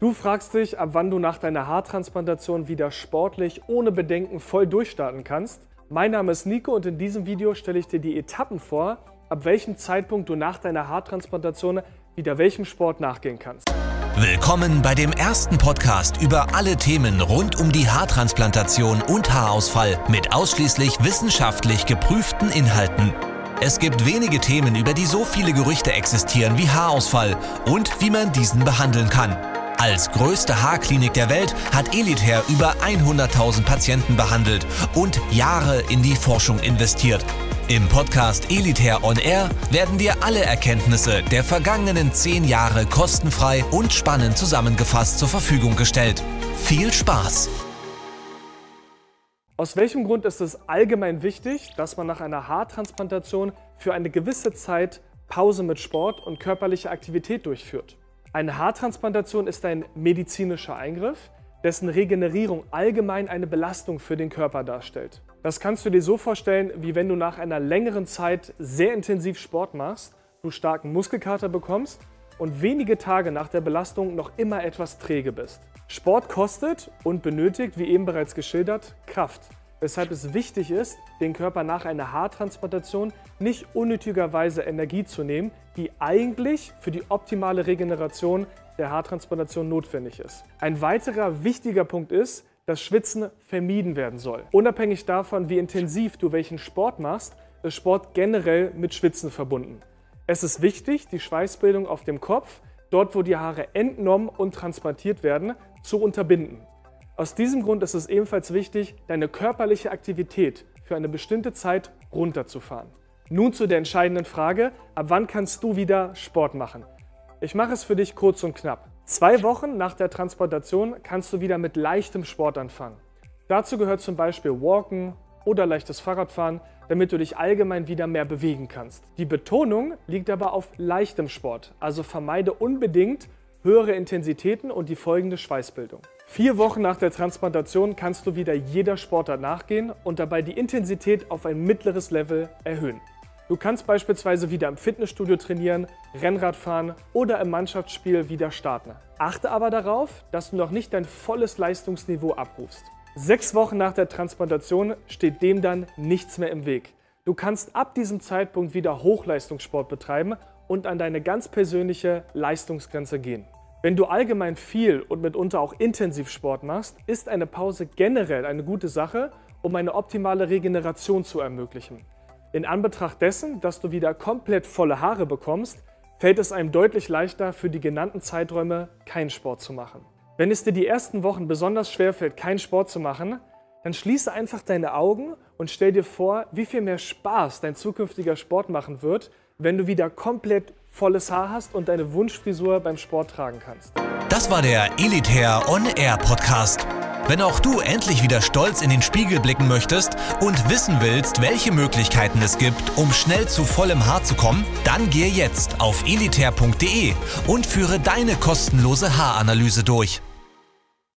Du fragst dich, ab wann du nach deiner Haartransplantation wieder sportlich ohne Bedenken voll durchstarten kannst. Mein Name ist Nico und in diesem Video stelle ich dir die Etappen vor, ab welchem Zeitpunkt du nach deiner Haartransplantation wieder welchem Sport nachgehen kannst. Willkommen bei dem ersten Podcast über alle Themen rund um die Haartransplantation und Haarausfall mit ausschließlich wissenschaftlich geprüften Inhalten. Es gibt wenige Themen, über die so viele Gerüchte existieren wie Haarausfall und wie man diesen behandeln kann. Als größte Haarklinik der Welt hat Elitair über 100.000 Patienten behandelt und Jahre in die Forschung investiert. Im Podcast Elitair On Air werden dir alle Erkenntnisse der vergangenen zehn Jahre kostenfrei und spannend zusammengefasst zur Verfügung gestellt. Viel Spaß! Aus welchem Grund ist es allgemein wichtig, dass man nach einer Haartransplantation für eine gewisse Zeit Pause mit Sport und körperlicher Aktivität durchführt? Eine Haartransplantation ist ein medizinischer Eingriff, dessen Regenerierung allgemein eine Belastung für den Körper darstellt. Das kannst du dir so vorstellen, wie wenn du nach einer längeren Zeit sehr intensiv Sport machst, du starken Muskelkater bekommst und wenige Tage nach der Belastung noch immer etwas träge bist. Sport kostet und benötigt, wie eben bereits geschildert, Kraft weshalb es wichtig ist, den Körper nach einer Haartransplantation nicht unnötigerweise Energie zu nehmen, die eigentlich für die optimale Regeneration der Haartransplantation notwendig ist. Ein weiterer wichtiger Punkt ist, dass Schwitzen vermieden werden soll. Unabhängig davon, wie intensiv du welchen Sport machst, ist Sport generell mit Schwitzen verbunden. Es ist wichtig, die Schweißbildung auf dem Kopf, dort wo die Haare entnommen und transplantiert werden, zu unterbinden. Aus diesem Grund ist es ebenfalls wichtig, deine körperliche Aktivität für eine bestimmte Zeit runterzufahren. Nun zu der entscheidenden Frage, ab wann kannst du wieder Sport machen? Ich mache es für dich kurz und knapp. Zwei Wochen nach der Transplantation kannst du wieder mit leichtem Sport anfangen. Dazu gehört zum Beispiel Walken oder leichtes Fahrradfahren, damit du dich allgemein wieder mehr bewegen kannst. Die Betonung liegt aber auf leichtem Sport, also vermeide unbedingt höhere Intensitäten und die folgende Schweißbildung. Vier Wochen nach der Transplantation kannst du wieder jeder Sportart nachgehen und dabei die Intensität auf ein mittleres Level erhöhen. Du kannst beispielsweise wieder im Fitnessstudio trainieren, Rennrad fahren oder im Mannschaftsspiel wieder starten. Achte aber darauf, dass du noch nicht dein volles Leistungsniveau abrufst. Sechs Wochen nach der Transplantation steht dem dann nichts mehr im Weg. Du kannst ab diesem Zeitpunkt wieder Hochleistungssport betreiben und an deine ganz persönliche Leistungsgrenze gehen. Wenn du allgemein viel und mitunter auch intensiv Sport machst, ist eine Pause generell eine gute Sache, um eine optimale Regeneration zu ermöglichen. In Anbetracht dessen, dass du wieder komplett volle Haare bekommst, fällt es einem deutlich leichter, für die genannten Zeiträume keinen Sport zu machen. Wenn es dir die ersten Wochen besonders schwer fällt, keinen Sport zu machen, dann schließe einfach deine Augen und stell dir vor, wie viel mehr Spaß dein zukünftiger Sport machen wird, wenn du wieder komplett volles Haar hast und deine Wunschfrisur beim Sport tragen kannst. Das war der Elitair On Air Podcast. Wenn auch du endlich wieder stolz in den Spiegel blicken möchtest und wissen willst, welche Möglichkeiten es gibt, um schnell zu vollem Haar zu kommen, dann gehe jetzt auf elitair.de und führe deine kostenlose Haaranalyse durch.